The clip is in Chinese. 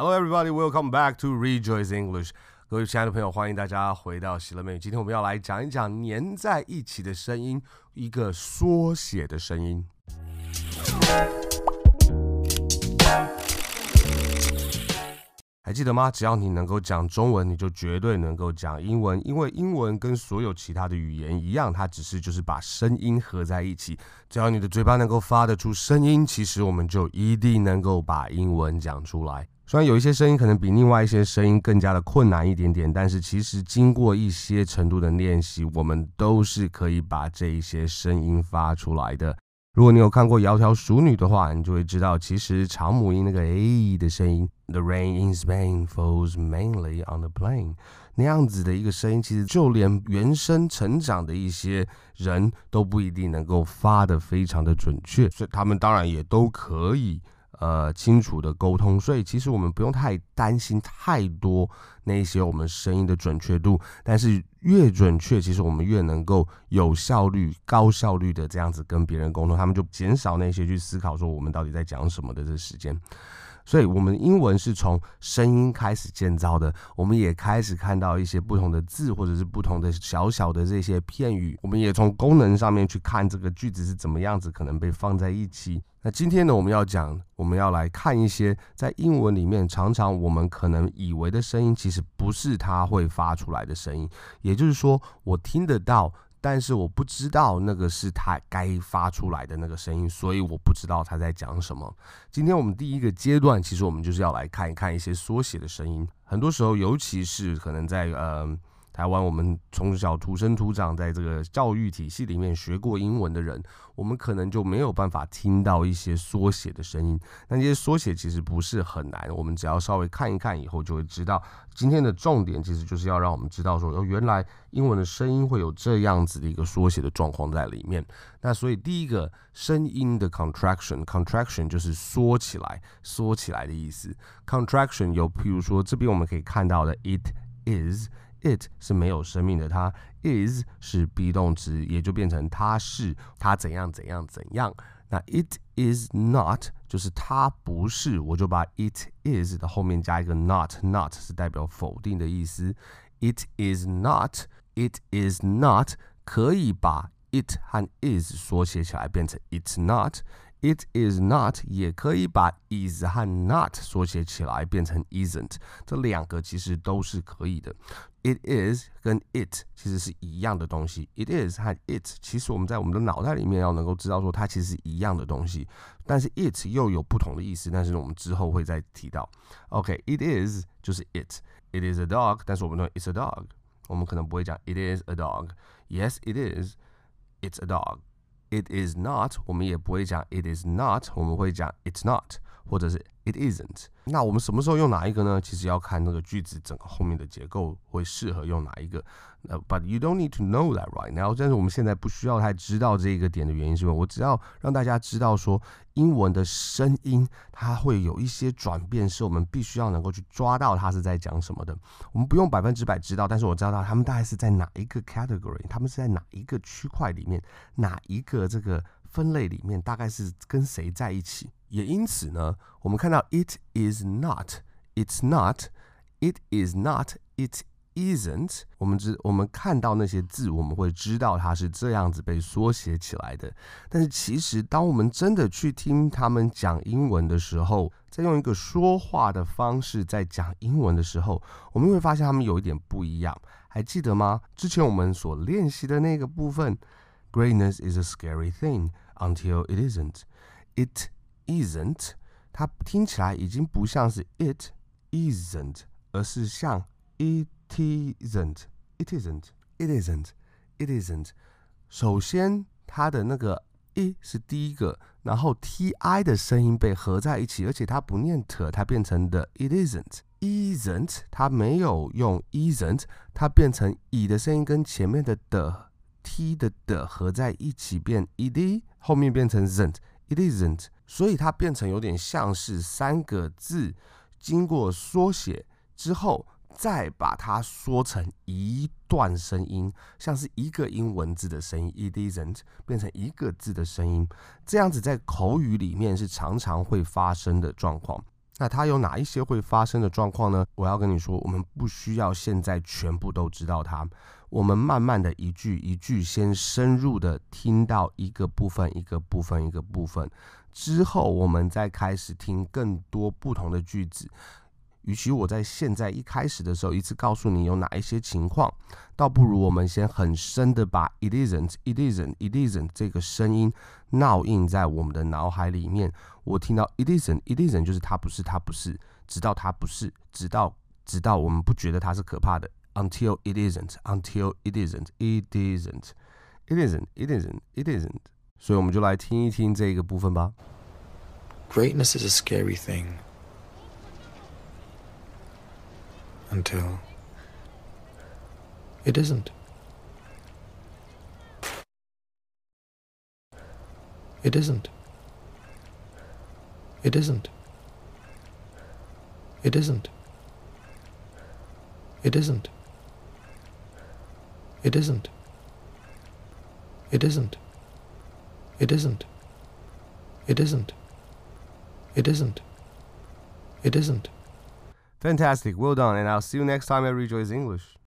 Hello, everybody. Welcome back to Rejoice English. 各位亲爱的朋友，欢迎大家回到喜乐美语。今天我们要来讲一讲粘在一起的声音，一个缩写的声音。还记得吗？只要你能够讲中文，你就绝对能够讲英文，因为英文跟所有其他的语言一样，它只是就是把声音合在一起。只要你的嘴巴能够发得出声音，其实我们就一定能够把英文讲出来。虽然有一些声音可能比另外一些声音更加的困难一点点，但是其实经过一些程度的练习，我们都是可以把这一些声音发出来的。如果你有看过《窈窕淑女》的话，你就会知道，其实长母音那个 a 的声音，The rain in Spain falls mainly on the plain，那样子的一个声音，其实就连原生成长的一些人都不一定能够发得非常的准确，所以他们当然也都可以。呃，清楚的沟通，所以其实我们不用太担心太多那些我们声音的准确度，但是越准确，其实我们越能够有效率、高效率的这样子跟别人沟通，他们就减少那些去思考说我们到底在讲什么的这时间。所以，我们英文是从声音开始建造的。我们也开始看到一些不同的字，或者是不同的小小的这些片语。我们也从功能上面去看这个句子是怎么样子，可能被放在一起。那今天呢，我们要讲，我们要来看一些在英文里面常常我们可能以为的声音，其实不是它会发出来的声音。也就是说，我听得到。但是我不知道那个是他该发出来的那个声音，所以我不知道他在讲什么。今天我们第一个阶段，其实我们就是要来看一看一些缩写的声音。很多时候，尤其是可能在呃。台湾，我们从小土生土长在这个教育体系里面学过英文的人，我们可能就没有办法听到一些缩写的声音。那这些缩写其实不是很难，我们只要稍微看一看以后就会知道。今天的重点其实就是要让我们知道说，哦，原来英文的声音会有这样子的一个缩写的状况在里面。那所以第一个声音的 contraction，contraction 就是缩起来、缩起来的意思。contraction 有，譬如说这边我们可以看到的，it is。It 是没有生命的，它 is 是 be 动词，也就变成它是它怎样怎样怎样。那 it is not 就是它不是，我就把 it is 的后面加一个 not，not 是代表否定的意思。It is not，it is not 可以把 it 和 is 缩写起来变成 it's not。It is not 也可以把 is 和 not 缩写起来变成 isn't，这两个其实都是可以的。It is 跟 it 其实是一样的东西。It is 和 it 其实我们在我们的脑袋里面要能够知道说它其实是一样的东西，但是 it 又有不同的意思，但是我们之后会再提到。OK，it is 就是 it，it is a dog，但是我们说 it's a dog，我们可能不会讲 it is a dog。Yes，it is，it's a dog。It is not，我们也不会讲 it is not，我们会讲 it's not， 或者是 it isn't。那我们什么时候用哪一个呢？其实要看那个句子整个后面的结构会适合用哪一个。Uh, but you don't need to know that right now。但是我们现在不需要太知道这个点的原因，是因为我只要让大家知道说，英文的声音它会有一些转变，是我们必须要能够去抓到它是在讲什么的。我们不用百分之百知道，但是我知道他们大概是在哪一个 category，他们是在哪一个区块里面，哪一个这个分类里面，大概是跟谁在一起。也因此呢，我们看到 it is not，it's not，it is not，it isn't，我们知我们看到那些字，我们会知道它是这样子被缩写起来的。但是其实，当我们真的去听他们讲英文的时候，在用一个说话的方式在讲英文的时候，我们会发现他们有一点不一样。还记得吗？之前我们所练习的那个部分，Greatness is a scary thing until it isn't. It isn't，它听起来已经不像是 it isn't，而是像 it。isn't。It isn't, it isn't, it isn't。首先，它的那个 i 是第一个，然后 ti 的声音被合在一起，而且它不念 t，它变成的 it isn't, isn't。它没有用 isn't，它变成 i 的声音跟前面的的 t 的的合在一起变 ed，后面变成 isn't, it isn't。所以它变成有点像是三个字经过缩写之后。再把它缩成一段声音，像是一个英文字的声音，it isn't 变成一个字的声音，这样子在口语里面是常常会发生的状况。那它有哪一些会发生的状况呢？我要跟你说，我们不需要现在全部都知道它，我们慢慢的一句一句，先深入的听到一个部分，一个部分，一个部分之后，我们再开始听更多不同的句子。与其我在现在一开始的时候一次告诉你有哪一些情况，倒不如我们先很深的把 it isn't, it isn't, it isn't 这个声音烙印在我们的脑海里面。我听到 it isn't, it isn't 就是它不是，它不是，直到它不是，直到直到我们不觉得它是可怕的。Until it isn't, until it isn't, it isn't, it isn't, it isn't, it isn't。所以我们就来听一听这个部分吧。Greatness is a scary thing. Until it isn't. It isn't. It isn't. It isn't. It isn't. It isn't. It isn't. It isn't. It isn't. It isn't. It isn't. Fantastic, well done, and I'll see you next time at Rejoice English.